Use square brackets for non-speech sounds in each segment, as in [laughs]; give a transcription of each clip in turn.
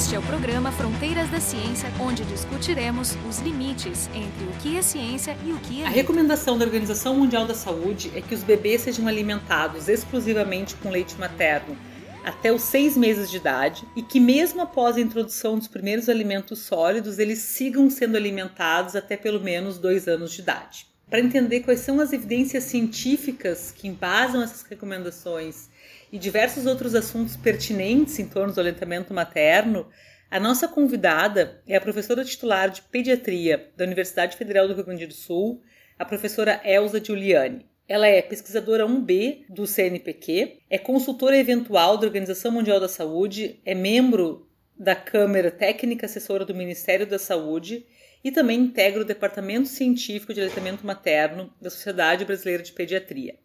Este é o programa Fronteiras da Ciência, onde discutiremos os limites entre o que é ciência e o que é. A recomendação da Organização Mundial da Saúde é que os bebês sejam alimentados exclusivamente com leite materno até os seis meses de idade e que, mesmo após a introdução dos primeiros alimentos sólidos, eles sigam sendo alimentados até pelo menos dois anos de idade. Para entender quais são as evidências científicas que embasam essas recomendações e diversos outros assuntos pertinentes em torno do aleitamento materno, a nossa convidada é a professora titular de pediatria da Universidade Federal do Rio Grande do Sul, a professora Elza Giuliani. Ela é pesquisadora 1B do CNPq, é consultora eventual da Organização Mundial da Saúde, é membro da Câmara Técnica Assessora do Ministério da Saúde e também integra o Departamento Científico de Aleitamento Materno da Sociedade Brasileira de Pediatria.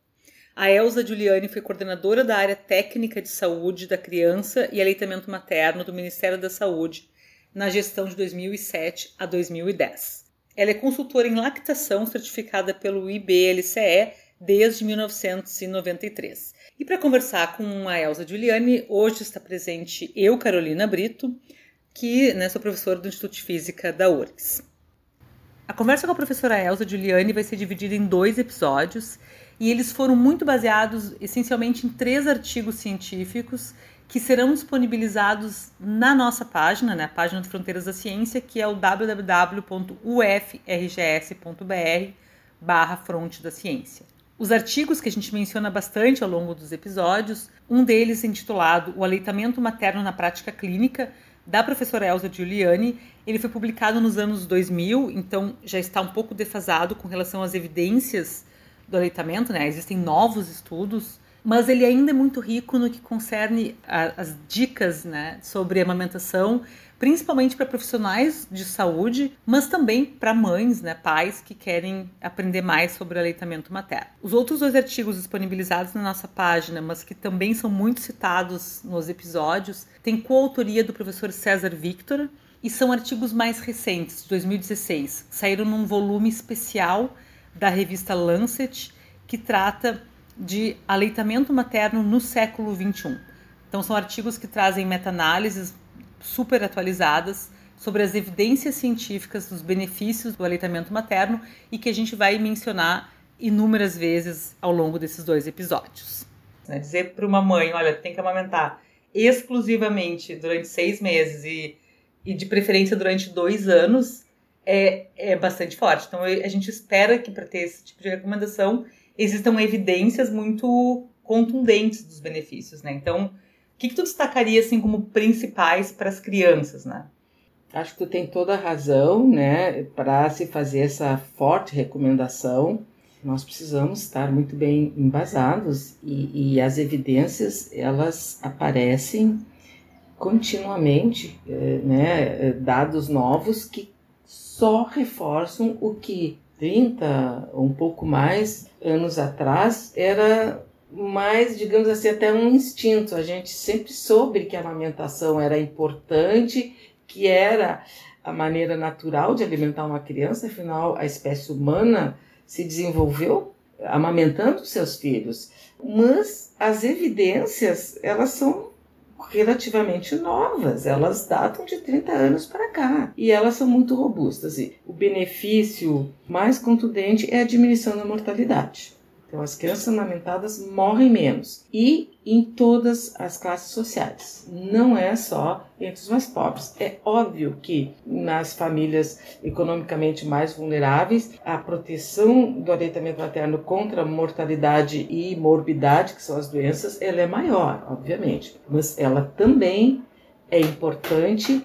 A Elza Giuliani foi coordenadora da área técnica de saúde da criança e aleitamento materno do Ministério da Saúde na gestão de 2007 a 2010. Ela é consultora em lactação certificada pelo IBLCE desde 1993. E para conversar com a Elza Giuliani, hoje está presente eu, Carolina Brito, que né, sou professora do Instituto de Física da URGS. A conversa com a professora Elza Giuliani vai ser dividida em dois episódios e eles foram muito baseados essencialmente em três artigos científicos que serão disponibilizados na nossa página, né, a página de Fronteiras da Ciência, que é o www.ufrgs.br barra Fronte da Ciência. Os artigos que a gente menciona bastante ao longo dos episódios, um deles intitulado O Aleitamento Materno na Prática Clínica, da professora Elza Giuliani, ele foi publicado nos anos 2000, então já está um pouco defasado com relação às evidências do aleitamento, né? Existem novos estudos, mas ele ainda é muito rico no que concerne a, as dicas, né, sobre amamentação principalmente para profissionais de saúde, mas também para mães, né, pais que querem aprender mais sobre o aleitamento materno. Os outros dois artigos disponibilizados na nossa página, mas que também são muito citados nos episódios, têm coautoria do professor César Victor e são artigos mais recentes, de 2016. Saíram num volume especial da revista Lancet, que trata de aleitamento materno no século 21. Então são artigos que trazem meta-análises super atualizadas sobre as evidências científicas dos benefícios do aleitamento materno e que a gente vai mencionar inúmeras vezes ao longo desses dois episódios. Né, dizer para uma mãe, olha, tem que amamentar exclusivamente durante seis meses e, e de preferência durante dois anos é, é bastante forte. Então a gente espera que para ter esse tipo de recomendação existam evidências muito contundentes dos benefícios, né? Então o que, que tu destacaria assim como principais para as crianças, né? Acho que tu tem toda a razão, né, para se fazer essa forte recomendação. Nós precisamos estar muito bem embasados e, e as evidências elas aparecem continuamente, eh, né, dados novos que só reforçam o que 30 ou um pouco mais anos atrás era mas, digamos assim, até um instinto. A gente sempre soube que a amamentação era importante, que era a maneira natural de alimentar uma criança, afinal, a espécie humana se desenvolveu amamentando seus filhos. Mas as evidências, elas são relativamente novas, elas datam de 30 anos para cá e elas são muito robustas. E o benefício mais contundente é a diminuição da mortalidade. Então, as crianças amamentadas morrem menos e em todas as classes sociais. Não é só entre os mais pobres. É óbvio que nas famílias economicamente mais vulneráveis, a proteção do aleitamento materno contra mortalidade e morbidade, que são as doenças, ela é maior, obviamente. Mas ela também é importante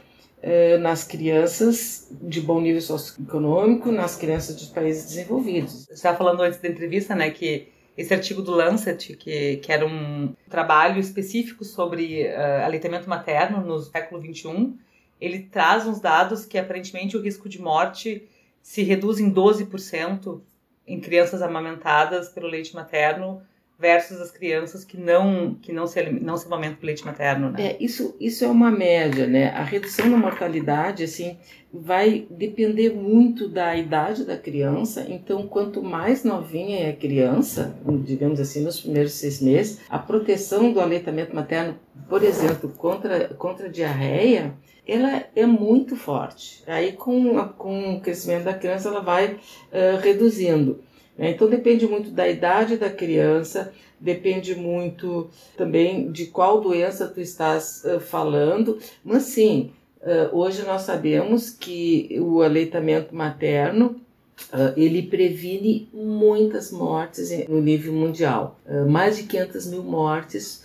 nas crianças de bom nível socioeconômico, nas crianças dos países desenvolvidos. Você estava falando antes da entrevista, né, que esse artigo do Lancet, que, que era um trabalho específico sobre uh, aleitamento materno no século XXI, ele traz uns dados que aparentemente o risco de morte se reduz em 12% em crianças amamentadas pelo leite materno versus as crianças que não que não se não se amamentam com leite materno, né? É, isso isso é uma média, né? A redução da mortalidade assim vai depender muito da idade da criança. Então, quanto mais novinha é a criança, digamos assim, nos primeiros seis meses, a proteção do aleitamento materno por exemplo, contra, contra diarreia, ela é muito forte. Aí, com, com o crescimento da criança, ela vai uh, reduzindo. Né? Então, depende muito da idade da criança, depende muito também de qual doença tu estás uh, falando, mas sim, uh, hoje nós sabemos que o aleitamento materno Uh, ele previne muitas mortes no nível mundial. Uh, mais de 500 mil mortes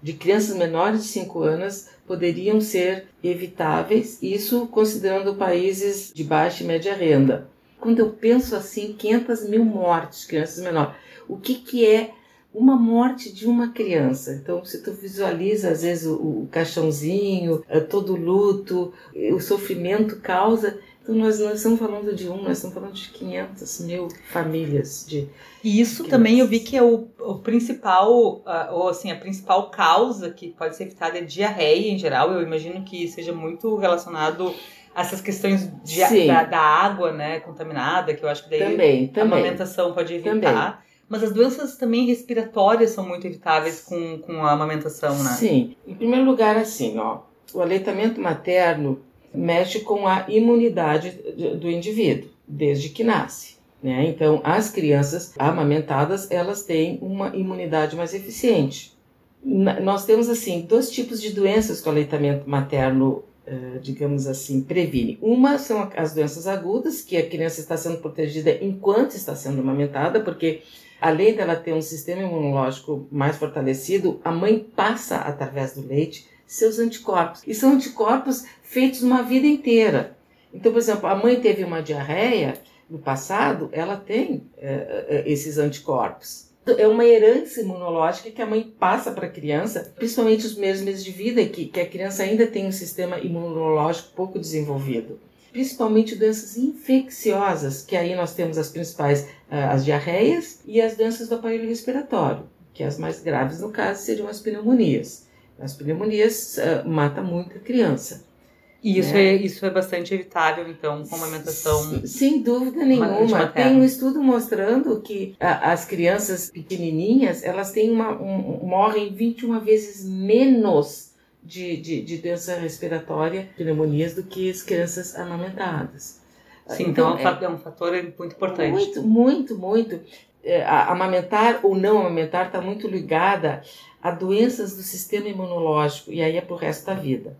de crianças menores de 5 anos poderiam ser evitáveis, isso considerando países de baixa e média renda. Quando eu penso assim, 500 mil mortes crianças menores, o que, que é uma morte de uma criança. Então, se tu visualiza às vezes o, o caixãozinho, eh, todo o luto, o sofrimento causa, então nós não estamos falando de um, nós estamos falando de 500 mil famílias de e isso também eu vi que é o, o principal, ou assim, a principal causa que pode ser evitada é diarreia em geral. Eu imagino que seja muito relacionado essas questões de, da, da, água, né, contaminada, que eu acho que daí também, a amamentação pode evitar. Também. Mas as doenças também respiratórias são muito evitáveis com, com a amamentação, né? Sim. Em primeiro lugar, assim, ó, o aleitamento materno mexe com a imunidade do indivíduo, desde que nasce. Né? Então, as crianças amamentadas, elas têm uma imunidade mais eficiente. nós temos, assim, dois tipos de doenças que o aleitamento materno, uh, digamos assim, previne. Uma são as doenças agudas, que a criança está sendo protegida enquanto está sendo amamentada, porque além dela ter um sistema imunológico mais fortalecido, a mãe passa através do leite seus anticorpos. E são anticorpos feitos uma vida inteira. Então, por exemplo, a mãe teve uma diarreia, no passado, ela tem é, é, esses anticorpos. É uma herança imunológica que a mãe passa para a criança, principalmente os primeiros meses de vida, que, que a criança ainda tem um sistema imunológico pouco desenvolvido. Principalmente doenças infecciosas, que aí nós temos as principais, é, as diarreias e as doenças do aparelho respiratório, que as mais graves no caso seriam as pneumonias. As pneumonias uh, matam muita criança. E isso, né? é, isso é bastante evitável, então, com uma alimentação. Sem dúvida nenhuma. Tem um estudo mostrando que a, as crianças pequenininhas elas têm uma, um, morrem 21 vezes menos de, de, de doença respiratória, pneumonias, do que as crianças amamentadas. Sim, então, então é, é, um fator muito importante. Muito, muito, muito. É, amamentar ou não amamentar está muito ligada a doenças do sistema imunológico, e aí é para o resto da vida.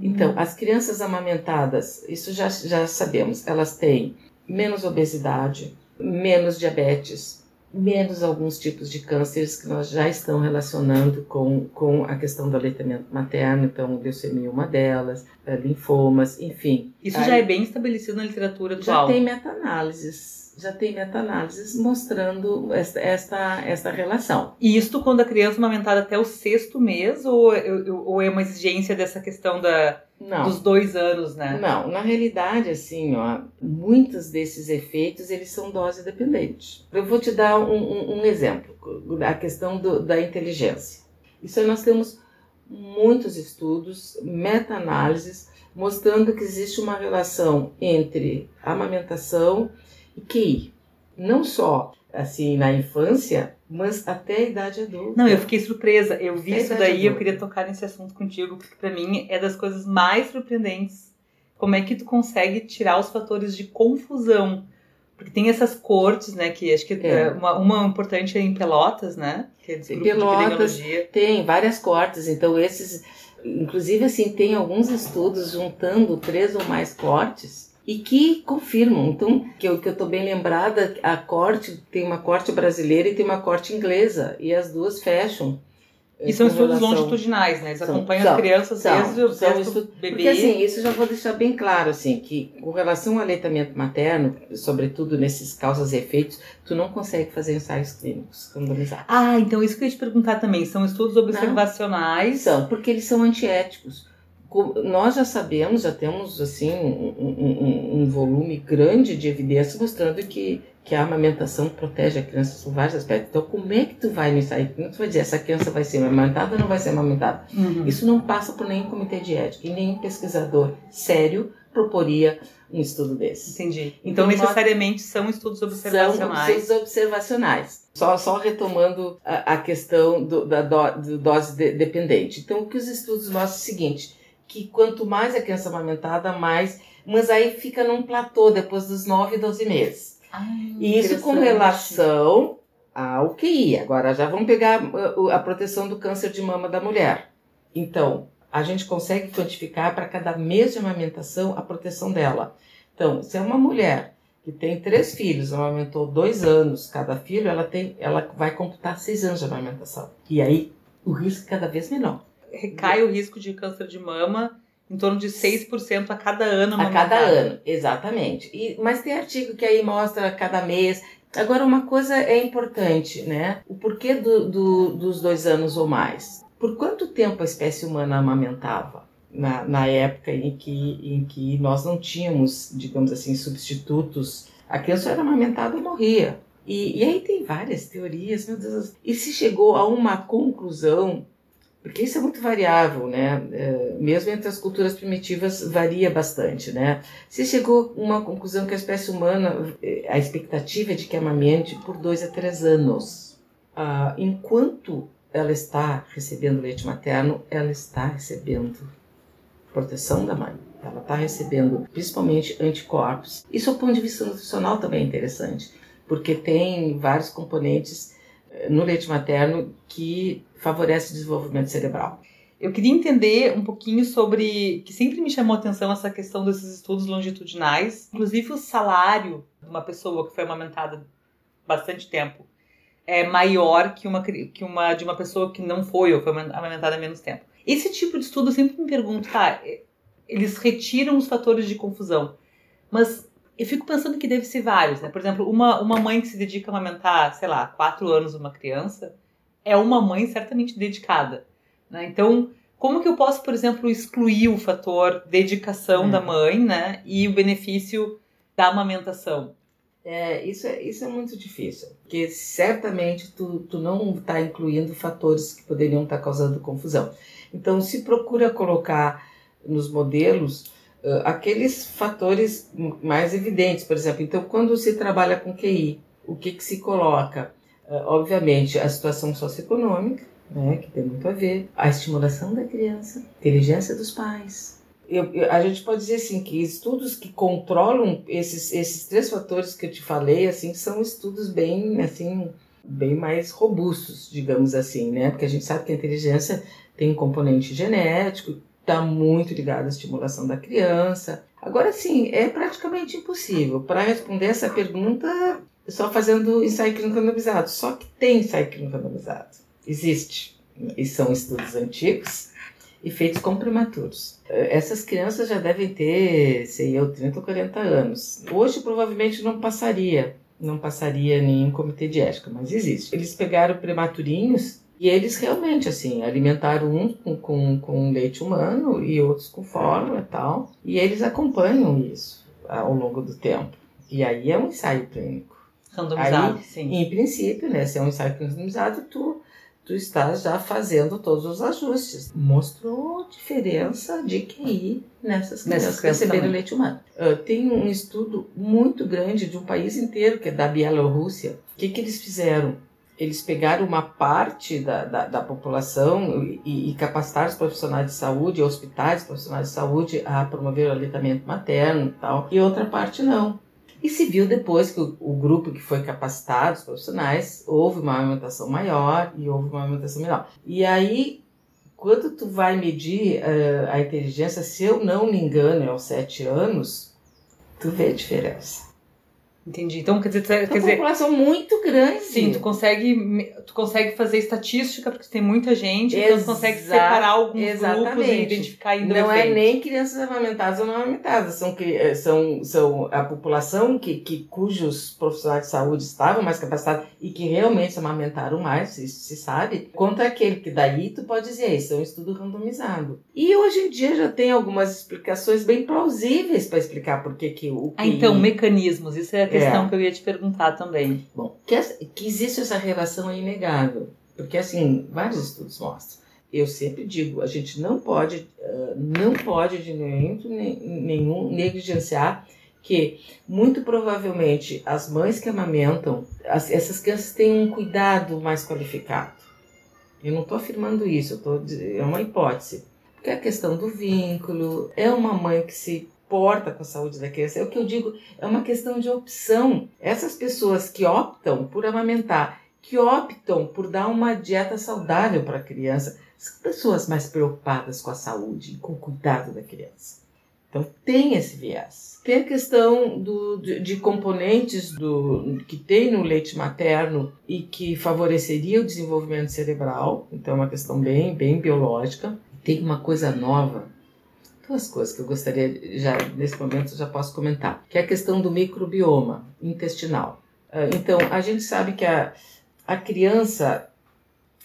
Então, as crianças amamentadas, isso já, já sabemos, elas têm menos obesidade, menos diabetes, menos alguns tipos de cânceres que nós já estamos relacionando com, com a questão do aleitamento materno, então leucemia é uma delas, é, linfomas, enfim. Isso já é bem estabelecido na literatura atual. Já tem meta-análises já tem meta-análises mostrando esta, esta, esta relação. E isto quando a criança é amamentada até o sexto mês ou, ou é uma exigência dessa questão da, não. dos dois anos, né? Não, na realidade, assim, ó, muitos desses efeitos, eles são dose dependentes. Eu vou te dar um, um, um exemplo, a questão do, da inteligência. Isso aí nós temos muitos estudos, meta-análises, mostrando que existe uma relação entre amamentação e QI. Não só assim na infância, mas até a idade adulta. Não, eu fiquei surpresa. Eu vi até isso daí, adulta. eu queria tocar nesse assunto contigo, porque para mim é das coisas mais surpreendentes. Como é que tu consegue tirar os fatores de confusão? Porque tem essas cortes, né? Que acho que é. uma, uma importante é em Pelotas, né? Que é em Pelotas tem várias cortes, então esses, inclusive assim, tem alguns estudos juntando três ou mais cortes e que confirmam. Então, que eu, que eu tô bem lembrada, a corte, tem uma corte brasileira e tem uma corte inglesa, e as duas fecham. E são estudos relação... longitudinais, né? Eles são, acompanham são, as crianças são, desde, o desde estu... bebê. Porque assim, isso já vou deixar bem claro, assim, que com relação ao aleitamento materno, sobretudo nesses causas e efeitos, tu não consegue fazer ensaios clínicos randomizados. Ah, então isso que eu ia te perguntar também, são estudos observacionais? Não, são, porque eles são antiéticos nós já sabemos, já temos assim um, um, um, volume grande de evidências mostrando que, que a amamentação protege a criança por vários aspectos. Então, como é que tu vai me sair? Como tu vai dizer essa criança vai ser amamentada ou não vai ser amamentada? Uhum. Isso não passa por nenhum comitê de ética e nenhum pesquisador sério proporia um estudo desse. Entendi. Então, então necessariamente nós... são estudos observacionais. São estudos observacionais. Só, só retomando a, a questão do, da do, do dose de, dependente. Então, o que os estudos mostram é o seguinte, que quanto mais a criança amamentada, mais... Mas aí fica num platô depois dos 9 e 12 meses. E isso com relação ao QI. Agora, já vamos pegar a, a proteção do câncer de mama da mulher. Então, a gente consegue quantificar para cada mês de amamentação a proteção dela. Então, se é uma mulher que tem três filhos, amamentou dois anos cada filho, ela, tem, ela vai computar seis anos de amamentação. E aí o risco é cada vez menor. [laughs] Recai o risco de câncer de mama em torno de 6% a cada ano. A cada ano, exatamente. E, mas tem artigo que aí mostra cada mês. Agora, uma coisa é importante, né? O porquê do, do, dos dois anos ou mais. Por quanto tempo a espécie humana amamentava? Na, na época em que, em que nós não tínhamos, digamos assim, substitutos, a criança era amamentada e morria. E, e aí tem várias teorias, meu Deus. E se chegou a uma conclusão porque isso é muito variável, né? É, mesmo entre as culturas primitivas varia bastante, né? Se chegou a uma conclusão que a espécie humana, é, a expectativa é de que amamente por dois a três anos. Ah, enquanto ela está recebendo leite materno, ela está recebendo proteção da mãe. Ela está recebendo principalmente anticorpos. Isso, do ponto de vista nutricional, também é interessante, porque tem vários componentes no leite materno que favorece o desenvolvimento cerebral. Eu queria entender um pouquinho sobre que sempre me chamou a atenção essa questão desses estudos longitudinais, inclusive o salário de uma pessoa que foi amamentada bastante tempo é maior que uma, que uma de uma pessoa que não foi ou foi amamentada menos tempo. Esse tipo de estudo eu sempre me pergunto, tá, eles retiram os fatores de confusão, mas eu fico pensando que deve ser vários, né? Por exemplo, uma, uma mãe que se dedica a amamentar, sei lá, quatro anos uma criança, é uma mãe certamente dedicada, né? Então, como que eu posso, por exemplo, excluir o fator dedicação é. da mãe, né? E o benefício da amamentação? É, isso, é, isso é muito difícil, porque certamente tu, tu não está incluindo fatores que poderiam estar tá causando confusão. Então, se procura colocar nos modelos aqueles fatores mais evidentes, por exemplo. Então, quando se trabalha com QI, o que, que se coloca? Obviamente, a situação socioeconômica, né, que tem muito a ver, a estimulação da criança, inteligência dos pais, eu, eu, a gente pode dizer assim que estudos que controlam esses, esses três fatores que eu te falei assim são estudos bem assim bem mais robustos digamos assim né porque a gente sabe que a inteligência tem um componente genético está muito ligado à estimulação da criança agora sim é praticamente impossível para responder essa pergunta só fazendo ensaio clínico randomizado só que tem ensaio clínico randomizado existe e são estudos antigos e feitos com prematuros. Essas crianças já devem ter, sei eu, 30 ou 40 anos. Hoje provavelmente não passaria, não passaria nenhum comitê de ética, mas existe. Eles pegaram prematurinhos e eles realmente, assim, alimentaram uns com, com, com leite humano e outros com fórmula e tal. E eles acompanham isso ao longo do tempo. E aí é um ensaio clínico. Randomizado, aí, sim. Em princípio, né, se é um ensaio randomizado, tu tu estás já fazendo todos os ajustes. Mostrou diferença de QI nessas crianças que receberam leite humano. Uh, tem um estudo muito grande de um país inteiro, que é da Bielorrússia. O que, que eles fizeram? Eles pegaram uma parte da, da, da população e, e, capacitaram os profissionais de saúde, hospitais profissionais de saúde a promover o aleitamento materno e tal, e outra parte não. E se viu depois que o, o, grupo que foi capacitado, os profissionais, houve uma amamentação maior e houve uma amamentação menor. E aí, quando tu vai medir uh, a inteligência, se eu não me engano, é aos sete anos, tu vê a diferença. Entendi. Então, quer dizer, quer então, dizer, uma população muito grande. Sim, tu consegue, tu consegue fazer estatística porque tem muita gente, Exa então tu consegue separar alguns exatamente. grupos e identificar Não é nem crianças amamentadas ou não amamentadas, são, eh, são, são a população que, que, cujos profissionais de saúde estavam mais capacitados e que realmente amamentaram mais, isso se sabe, contra aquele que daí tu pode dizer, isso é um estudo randomizado. E hoje em dia já tem algumas explicações bem plausíveis para explicar por que que o... Ah, então, mecanismos, isso é questão é. que eu ia te perguntar também. Bom, que, que existe essa relação é inegável, porque assim, vários estudos mostram. eu sempre digo, a gente não pode, não pode de nenhum, nenhum negligenciar que muito provavelmente as mães que amamentam, as, essas crianças têm um cuidado mais qualificado. Eu não estou afirmando isso, tô, é uma hipótese. Porque a questão do vínculo, é uma mãe que se porta com a saúde da criança. É o que eu digo, é uma questão de opção. Essas pessoas que optam por amamentar, que optam por dar uma dieta saudável para a criança, são pessoas mais preocupadas com a saúde com o cuidado da criança. Então tem esse viés. Tem a questão do, de, de, componentes do, que tem no leite materno e que favoreceria o desenvolvimento cerebral, então é uma questão bem, bem biológica. Tem uma coisa nova, duas coisas que eu gostaria, já nesse momento já posso comentar, que é a questão do microbioma intestinal. Ah, então, a gente sabe que a, a criança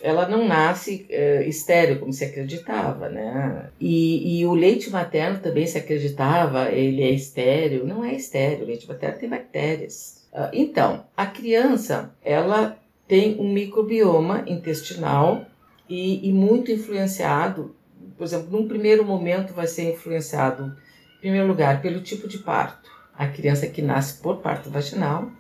ela não nasce é, estéreo, como se acreditava, né? E, e, o leite materno também se acreditava, ele é estéreo. Não é estéreo, o leite materno tem bactérias. Uh, então, a criança, ela tem um microbioma intestinal e, e, muito influenciado, por exemplo, num primeiro momento vai ser influenciado, em primeiro lugar, pelo tipo de parto. A criança que nasce por parto vaginal,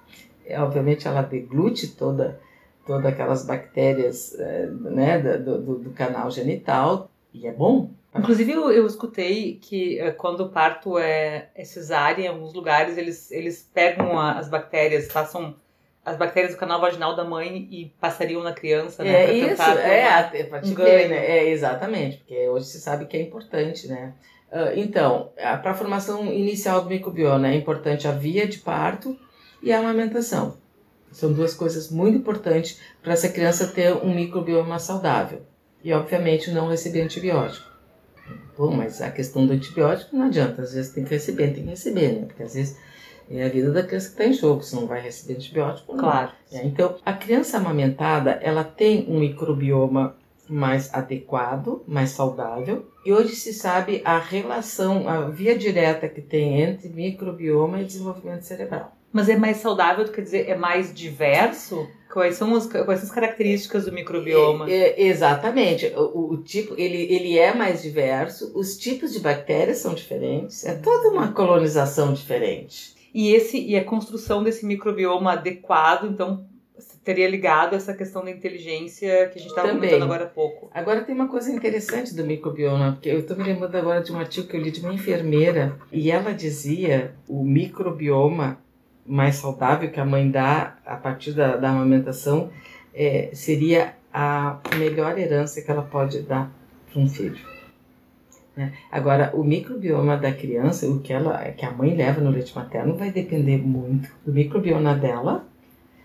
é, obviamente ela deglute toda todas aquelas bactérias é, né, do, do, do, canal genital, e é bom. Inclusive, eu, eu escutei que é, quando o parto é, é cesárea, em alguns lugares eles, eles pegam a, as bactérias, passam as bactérias do canal vaginal da mãe e passariam na criança, né? É isso, é, uma, um ver, né? É, exatamente, porque hoje se sabe que é importante, né? Uh, então, para a formação inicial do microbioma é importante a via de parto e a amamentação. São duas coisas muito importantes para essa criança ter um microbioma saudável. E, obviamente, não receber antibiótico. Bom, mas a questão do antibiótico não adianta. Às vezes tem que receber, tem que receber, né? Porque às vezes é a vida da criança que está em jogo. Se não vai receber antibiótico, não. Claro. É, então, a criança amamentada, ela tem um microbioma mais adequado, mais saudável. E hoje se sabe a relação, a via direta que tem entre microbioma e desenvolvimento cerebral. Mas é mais saudável, quer dizer, é mais diverso? Quais são, as, quais são as características do microbioma? É, é, exatamente. O, o, tipo, ele, ele é mais diverso, os tipos de bactérias são diferentes, é toda uma colonização diferente. E, esse, e a construção desse microbioma adequado, então, teria ligado essa questão da inteligência que a gente estava comentando agora há pouco. Agora tem uma coisa interessante do microbioma, porque eu estou me lembrando agora de um artigo que eu li de uma enfermeira, e ela dizia o microbioma mais saudável que a mãe dá a partir da, da amamentação é, seria a melhor herança que ela pode dar para um filho. Né? Agora, o microbioma da criança, o que, ela, que a mãe leva no leite materno, vai depender muito do microbioma dela,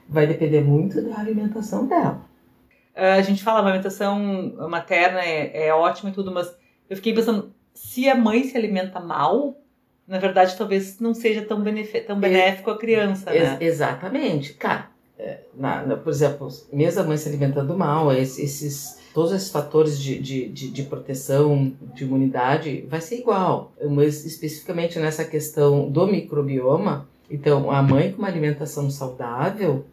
vai depender muito da alimentação dela. A gente fala, a amamentação materna é, é ótima e tudo, mas eu fiquei pensando, se a mãe se alimenta mal, na verdade, talvez não seja tão, tão benéfico à criança, né? exatamente. Cara, na, na, por exemplo, mesmo a mãe se alimentando mal, esses, todos esses fatores de, de, de, de, proteção, de imunidade, vai ser igual. Mas especificamente nessa questão do microbioma, então a mãe com uma alimentação saudável,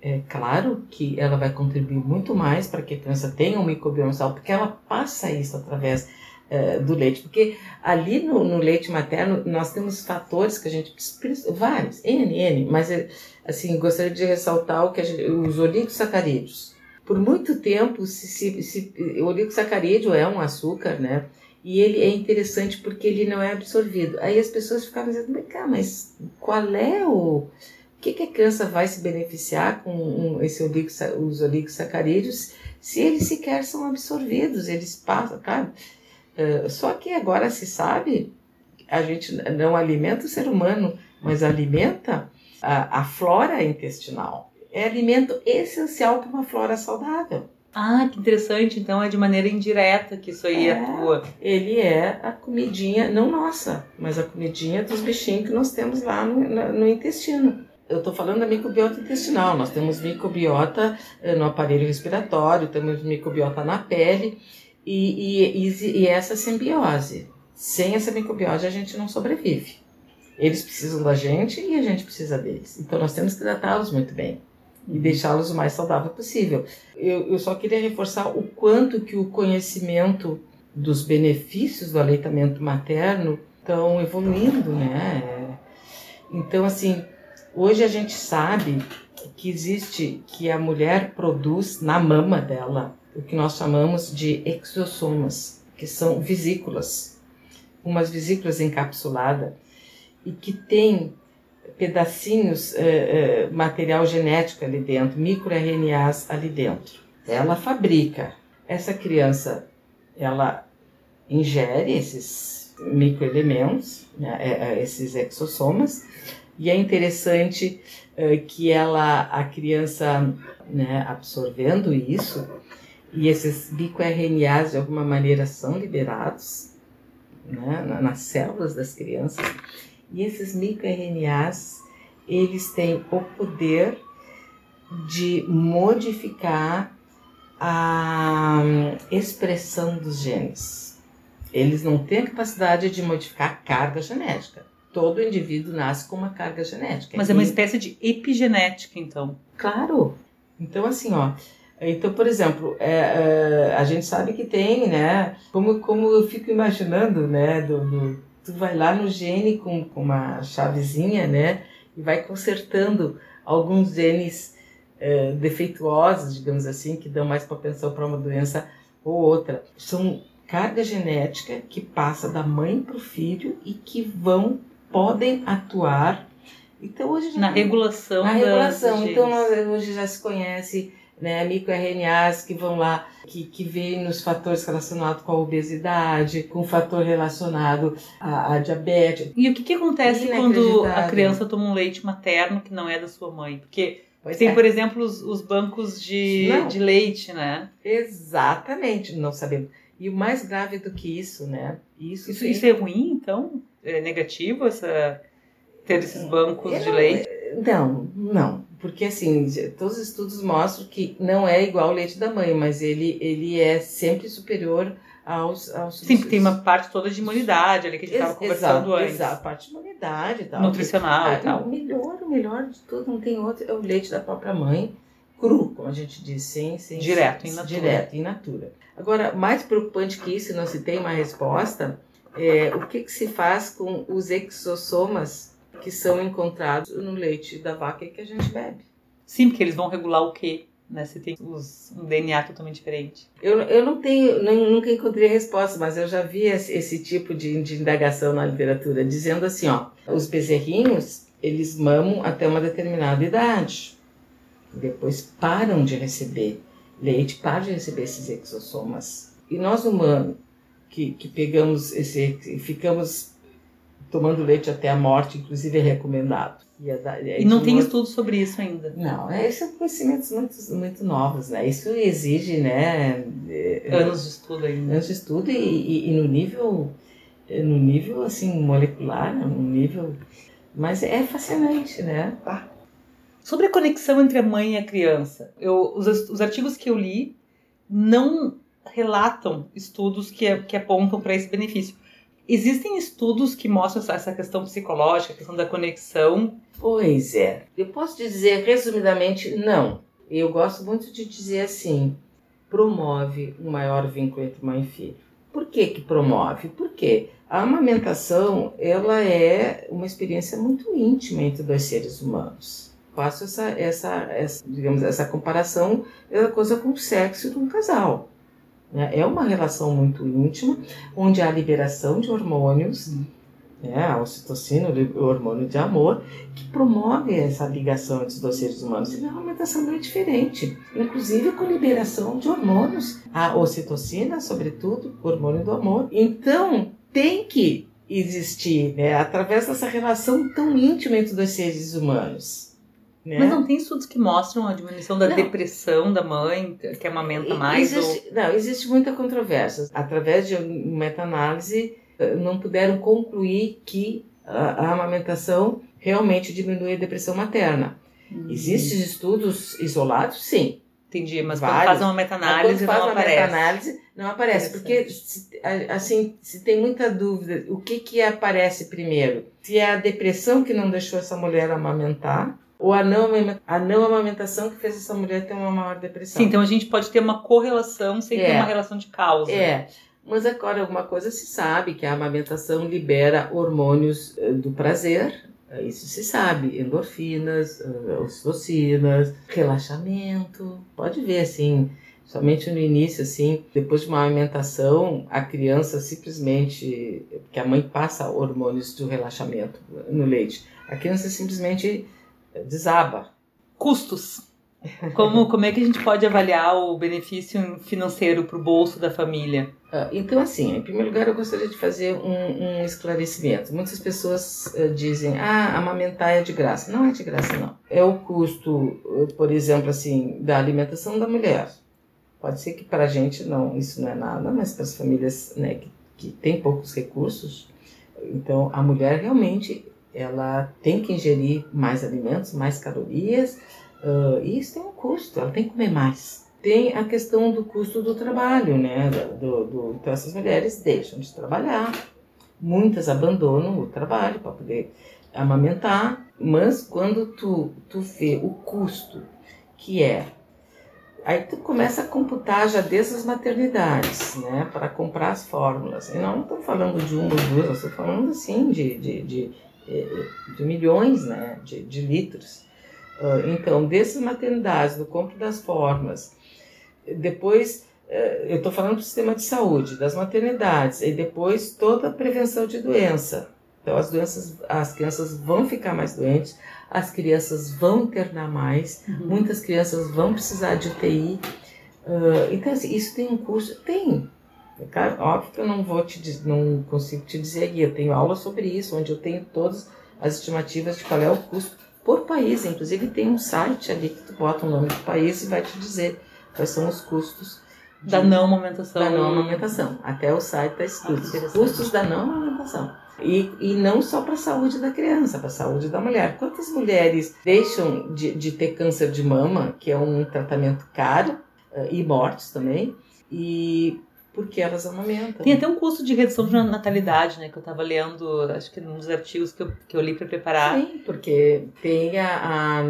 é claro que ela vai contribuir muito mais para que a criança tenha um microbioma saudável, porque ela passa isso através é, do leite, porque ali no, no, leite materno nós temos fatores que a gente vários, N, N, mas é, assim, gostaria de ressaltar o que gente, os oligosacarídeos. Por muito tempo, se, se, se, o oligosacarídeo é um açúcar, né? E ele é interessante porque ele não é absorvido. Aí as pessoas ficavam dizendo, mas, cá, mas qual é o. O que, que a criança vai se beneficiar com um, esse oligo, os oligosacarídeos se eles sequer são absorvidos? Eles passam, claro eh, só que agora se sabe, a gente não alimenta o ser humano, mas alimenta a, a flora intestinal. É alimento essencial para uma flora saudável. Ah, que interessante. Então é de maneira indireta que isso aí é, atua. Ele é a comidinha, não nossa, mas a comidinha dos bichinhos que nós temos lá no, no, no intestino. Eu estou falando da microbiota intestinal. Nós temos microbiota eh, no aparelho respiratório, temos microbiota na pele e, e, e, essa simbiose. Sem essa microbiose a gente não sobrevive. Eles precisam da gente e a gente precisa deles. Então nós temos que tratá-los muito bem. e uhum. deixá-los o mais saudável possível. Eu, eu só queria reforçar o quanto que o conhecimento dos benefícios do aleitamento materno estão evoluindo, né? Então, assim, hoje a gente sabe que existe, que a mulher produz na mama dela o que nós chamamos de exossomas, que são vesículas, umas vesículas encapsuladas e que tem pedacinhos, eh, eh, material genético ali dentro, microRNAs ali dentro. Ela fabrica. Essa criança, ela ingere esses microelementos, né, eh, esses exossomas, e é interessante que ela, a criança, né, absorvendo isso, e esses microRNAs de alguma maneira são liberados né, nas células das crianças, e esses microRNAs, eles têm o poder de modificar a hum, expressão dos genes. Eles não têm a capacidade de modificar a carga genética. Todo indivíduo nasce com uma carga genética. Mas é uma espécie de epigenética, então. Claro. Então, assim, ó. Então, por exemplo, é, é, a gente sabe que tem, né? Como, como eu fico imaginando, né? Do, do tu vai lá no gene com, com uma chavezinha, né? E vai consertando alguns genes é, defeituosos, digamos assim, que dão mais propensão para uma doença ou outra. São carga genética que passa da mãe para o filho e que vão, podem atuar. Então hoje na regulação. Na regulação. Então hoje já se conhece né, microRNAs que vão lá, que, que veem nos fatores relacionados com a obesidade, com o fator relacionado à, à diabetes. E o que, que acontece quando a criança toma um leite materno que não é da sua mãe? Porque Pois tem, é. por exemplo, os, os bancos de, de leite, né? Exatamente, não sabemos. E o mais grave do que isso, né? Isso, isso, tem... isso é ruim, então? É negativo essa, ter esses bancos de leite? Não, não. Porque, assim, todos os estudos mostram que não é igual ao leite da mãe, mas ele, ele é sempre superior aos, aos Sim, porque tem uma parte toda de imunidade ali que a gente estava conversando exato, antes. Exato, parte de imunidade e tal. Nutricional e tal. O melhor, o melhor de tudo, não tem outro, é o leite da própria mãe, cru, como a gente diz, sem... sem direto, em natura. Direto, in natura. Agora, mais preocupante que isso, não se tem uma resposta, é o que, que se faz com os exossomas que são encontrados no leite da vaca que a gente bebe. Sim, porque eles vão regular o quê? Né? Você tem os, um DNA totalmente diferente. Eu, eu não tenho, nunca encontrei resposta, mas eu já vi esse, esse tipo de, de indagação na literatura, dizendo assim, ó, os bezerrinhos, eles mamam até uma determinada idade. Depois param de receber leite, param de receber esses exossomas. E nós humanos, que, que pegamos esse, ficamos tomando leite até a morte, inclusive é recomendado. E, é, e não tem estudo sobre isso ainda. Não, é, são conhecimentos muito, muito novos, né? Isso exige, né? É, anos de estudo ainda. Anos de estudo e, e, e no nível, no nível assim molecular, né? no nível, mas é fascinante, né? Ah. Sobre a conexão entre a mãe e a criança, eu, os, os artigos que eu li não relatam estudos que, que apontam para esse benefício. Existem estudos que mostram essa questão psicológica, a questão da conexão? Pois é. Eu posso dizer resumidamente não. Eu gosto muito de dizer assim: promove um maior vínculo entre mãe e filho. Por que que promove? Porque a amamentação ela é uma experiência muito íntima entre dois seres humanos. Faço essa, essa, essa digamos, essa comparação da coisa com o sexo de um casal. Né? É uma relação muito íntima, onde há liberação de hormônios, né? a ocitocina, o hormônio de amor, que promove essa ligação entre os dois seres humanos. E na alimentação não é diferente, inclusive com liberação de hormônios, a ocitocina, sobretudo, o hormônio do amor. Então, tem que existir, né, através dessa relação tão íntima entre os dois seres humanos. Né? Mas não tem estudos que mostram a diminuição da não. depressão da mãe, que amamenta mais? Existe, ou... Não, existe muita controvérsia. Através de meta-análise, eh, não puderam concluir que a, a amamentação realmente diminui a depressão materna. Hum. Existem estudos isolados? Sim. Entendi, mas Vários. quando faz uma meta-análise não faz aparece. Meta-análise não aparece, porque assim, se tem muita dúvida, o que que aparece primeiro? Se é a depressão que não deixou essa mulher amamentar, ou a não, a não amamentação que fez essa mulher ter uma maior depressão. Sim, então a gente pode ter uma correlação sem é. ter uma relação de causa. É. Mas agora alguma coisa se sabe que a amamentação libera hormônios eh, do prazer, eh, isso se sabe, endorfinas, eh, ocitocinas, relaxamento. Pode ver assim, somente no início assim, depois de uma amamentação, a criança simplesmente, que a mãe passa hormônios de relaxamento no leite, a criança simplesmente desaba. Custos. Como, como é que a gente pode avaliar o benefício financeiro para o bolso da família? Ah, então, assim, em primeiro lugar, eu gostaria de fazer um, um esclarecimento. Muitas pessoas uh, dizem, ah, amamentar é de graça. Não é de graça, não. É o custo, por exemplo, assim, da alimentação da mulher. Pode ser que para a gente não, isso não é nada, mas para as famílias né, que, que têm poucos recursos, então a mulher realmente ela tem que ingerir mais alimentos, mais calorias, uh, e isso tem um custo, ela tem que comer mais. Tem a questão do custo do trabalho, né? Do, do, então essas mulheres deixam de trabalhar, muitas abandonam o trabalho para poder amamentar, mas quando tu, tu vê o custo que é Aí tu começa a computar já dessas maternidades, né, para comprar as fórmulas. E não estou falando de uma ou duas, estou falando assim de, de, de de milhões né, de, de litros. Ah, então, dessas maternidades, do compro das formas, depois eh, eu estou falando do sistema de saúde, das maternidades, e depois toda a prevenção de doença. Então, as doenças, as crianças vão ficar mais doentes, as crianças vão internar mais, uhum. muitas crianças vão precisar de UTI. Ah, então, assim, isso tem um custo? Tem. Óbvio que eu não vou te não consigo te dizer aqui. Eu tenho aula sobre isso, onde eu tenho todas as estimativas de qual é o custo por país. Inclusive tem um site ali que tu bota o nome do país e vai te dizer quais são os custos de, da não amamentação. Da não amamentação. Até o site está escrito. Ah, custos da não amamentação. E, e não só para a saúde da criança, para a saúde da mulher. Quantas mulheres deixam de, de ter câncer de mama, que é um tratamento caro, uh, e mortes também, e porque elas amamentam. Tem até um custo de redução de natalidade, né? Que eu estava lendo, acho que nos artigos que eu, que eu li para preparar. Sim, porque tem a, a,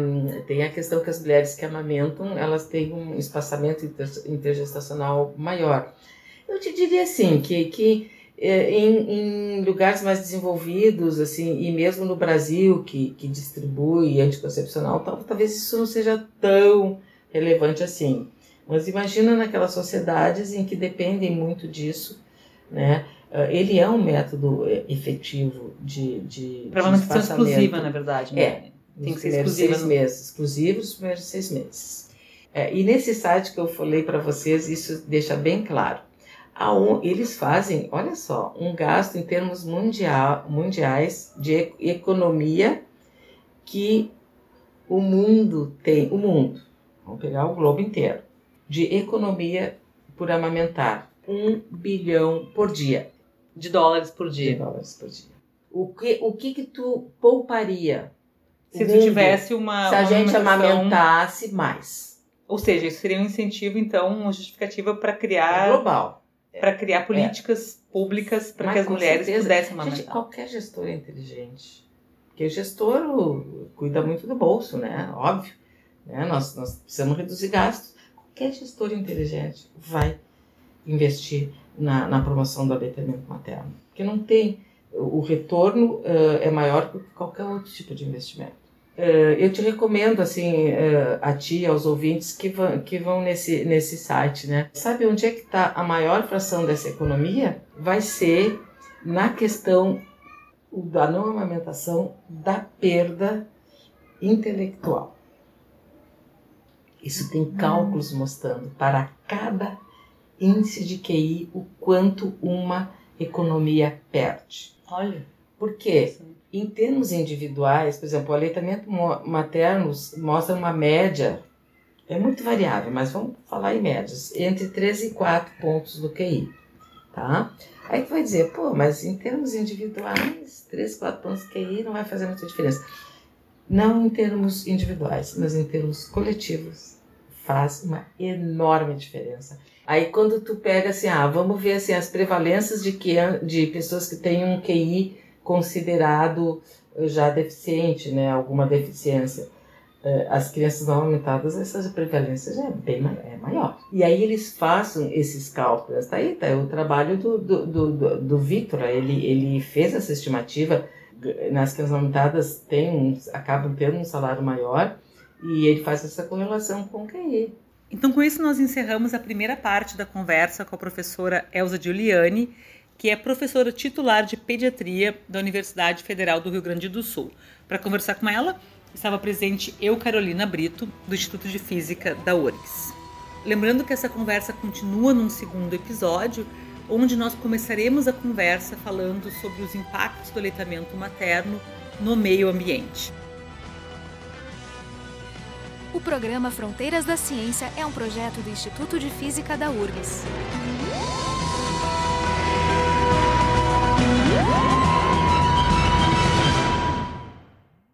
tem a questão que as mulheres que amamentam, elas têm um espaçamento intergestacional maior. Eu te diria assim, que, que é, em, em, lugares mais desenvolvidos, assim, e mesmo no Brasil, que, que distribui anticoncepcional, talvez isso não seja tão relevante assim. Mas imagina naquelas sociedades em que dependem muito disso, né? Ah, ele é um método é, efetivo de, de para manutenção exclusiva, na verdade. Né? É, tem que ser exclusiva. Seis meses, exclusivos os primeiros seis meses. É, e nesse site que eu falei para vocês, isso deixa bem claro. Eles fazem, olha só, um gasto em termos mundial, mundiais de economia que o mundo tem, o mundo, vamos pegar o globo inteiro, de economia por amamentar. Um bilhão por dia. De dólares por dia. De dólares por dia. O que, o que, que tu pouparia? Se tu tivesse uma. Se a gente amamentasse mais. Ou seja, isso seria um incentivo, então, uma justificativa para criar. É global. Para criar políticas é. públicas para que as mulheres certeza. pudessem amamentar. Gente, qualquer gestor é inteligente. Porque o gestor cuida muito do bolso, né? Óbvio. Né? Nós, nós precisamos reduzir gastos qualquer gestor inteligente vai investir na, na promoção do aleitamento materno. Porque não tem. O retorno uh, é maior que qualquer outro tipo de investimento. Uh, eu te recomendo, assim, uh, a ti, aos ouvintes que vão, que vão nesse, nesse site, né? Sabe onde é que está a maior fração dessa economia? Vai ser na questão da não amamentação da perda intelectual. Isso tem cálculos mostrando para cada índice de QI o quanto uma economia perde. Olha. Por quê? Em termos individuais, por exemplo, o aleitamento materno mostra uma média, é muito variável, mas vamos falar em médias, entre 3 e 4 pontos do QI. Tá? Aí tu vai dizer, pô, mas em termos individuais, 3, 4 pontos do QI não vai fazer muita diferença. Não em termos individuais, mas em termos coletivos, faz uma enorme diferença. Aí quando tu pega assim, ah, vamos ver assim, as prevalências de, que, de pessoas que têm um QI considerado já deficiente, né, alguma deficiência. eh, as crianças não aumentadas, essa prevalência já é bem é maior. E aí eles façam esses cálculos. Tá aí, tá o trabalho do, do, do, do, do Victor, ele, ele fez essa estimativa, nas crianças aumentadas tem um, acabam tendo um salário maior, e ele faz essa correlação com o QI. Então, com isso, nós encerramos a primeira parte da conversa com a professora Elza Giuliani, que é professora titular de pediatria da Universidade Federal do Rio Grande do Sul. Para conversar com ela, estava presente eu, Carolina Brito, do Instituto de Física da URGS. Lembrando que essa conversa continua num segundo episódio, onde nós começaremos a conversa falando sobre os impactos do aleitamento materno no meio ambiente. O programa Fronteiras da Ciência é um projeto do Instituto de Física da URGS.